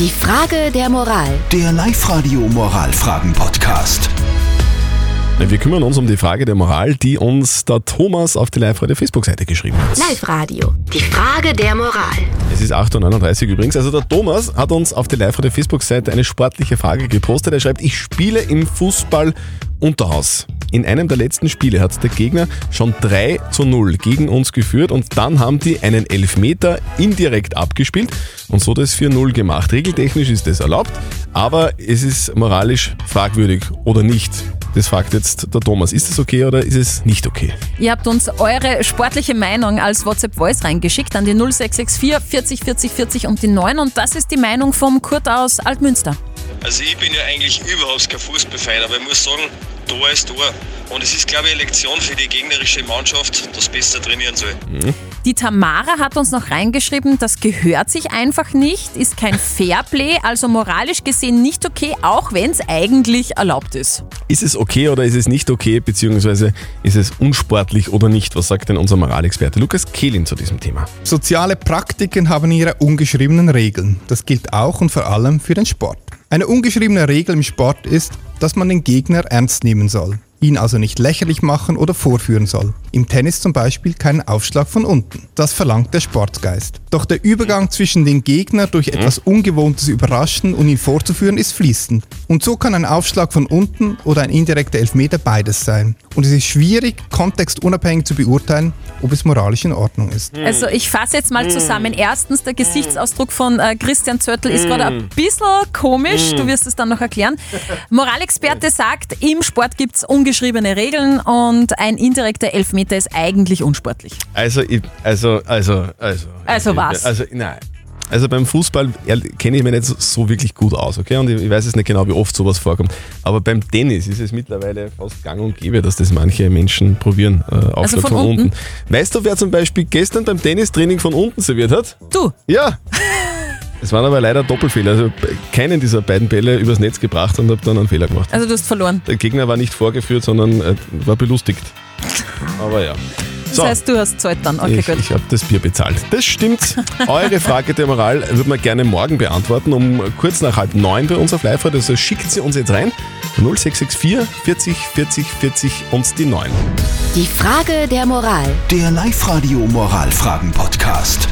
Die Frage der Moral. Der Live-Radio Moralfragen-Podcast. Wir kümmern uns um die Frage der Moral, die uns der Thomas auf die Live-Radio Facebook-Seite geschrieben hat. Live-Radio. Die Frage der Moral. Es ist 8.39 Uhr übrigens. Also der Thomas hat uns auf die Live-Radio Facebook-Seite eine sportliche Frage gepostet. Er schreibt, ich spiele im Fußball Unterhaus. In einem der letzten Spiele hat der Gegner schon 3 zu 0 gegen uns geführt und dann haben die einen Elfmeter indirekt abgespielt und so das 4-0 gemacht. Regeltechnisch ist das erlaubt, aber es ist moralisch fragwürdig oder nicht. Das fragt jetzt der Thomas. Ist es okay oder ist es nicht okay? Ihr habt uns eure sportliche Meinung als WhatsApp-Voice reingeschickt an die 0664 40 40 40 und die 9 und das ist die Meinung vom Kurt aus Altmünster. Also ich bin ja eigentlich überhaupt kein Fußballfan, aber ich muss sagen, Tor ist Tor. Und es ist, glaube ich, eine Lektion für die gegnerische Mannschaft, dass besser trainieren soll. Die Tamara hat uns noch reingeschrieben, das gehört sich einfach nicht, ist kein Fairplay, also moralisch gesehen nicht okay, auch wenn es eigentlich erlaubt ist. Ist es okay oder ist es nicht okay, beziehungsweise ist es unsportlich oder nicht? Was sagt denn unser Moralexperte Lukas Kehlin zu diesem Thema? Soziale Praktiken haben ihre ungeschriebenen Regeln. Das gilt auch und vor allem für den Sport. Eine ungeschriebene Regel im Sport ist, dass man den Gegner ernst nehmen soll, ihn also nicht lächerlich machen oder vorführen soll. Im Tennis zum Beispiel keinen Aufschlag von unten. Das verlangt der Sportgeist. Doch der Übergang zwischen den Gegner durch etwas Ungewohntes überraschen und ihn vorzuführen ist fließend. Und so kann ein Aufschlag von unten oder ein indirekter Elfmeter beides sein. Und es ist schwierig, kontextunabhängig zu beurteilen, ob es moralisch in Ordnung ist. Also ich fasse jetzt mal zusammen. Erstens, der Gesichtsausdruck von äh, Christian Zöttl ist gerade ein bisschen komisch, du wirst es dann noch erklären. Moralexperte sagt, im Sport gibt es ungeschriebene Regeln und ein indirekter Elfmeter ist eigentlich unsportlich. Also, ich, also, also, also. Also was? Also, nein. Also beim Fußball kenne ich mich nicht so, wirklich gut aus, okay? Und ich, ich weiß jetzt nicht genau, wie oft sowas vorkommt. Aber beim Tennis ist es mittlerweile fast gang und gäbe, dass das manche Menschen probieren. Äh, Also von von, unten. unten? Weißt du, wer zum Beispiel gestern beim Tennistraining von unten serviert hat? Du, Ja! Es waren aber leider Doppelfehler. Also keinen dieser beiden Bälle übers Netz gebracht und habe dann einen Fehler gemacht. also du hast verloren. Der Gegner war nicht vorgeführt, sondern äh, war belustigt. Aber ja. Das heißt, du hast Zeit dann. Okay, ich, gut. ich habe das Bier bezahlt. Das stimmt. Eure Frage der Moral würden wir gerne morgen beantworten, um kurz nach halb neun bei uns auf live -Radio. Also schickt sie uns jetzt rein. 0664 40 40 40 und die 9. Die Frage der Moral. Der Live-Radio Moralfragen-Podcast.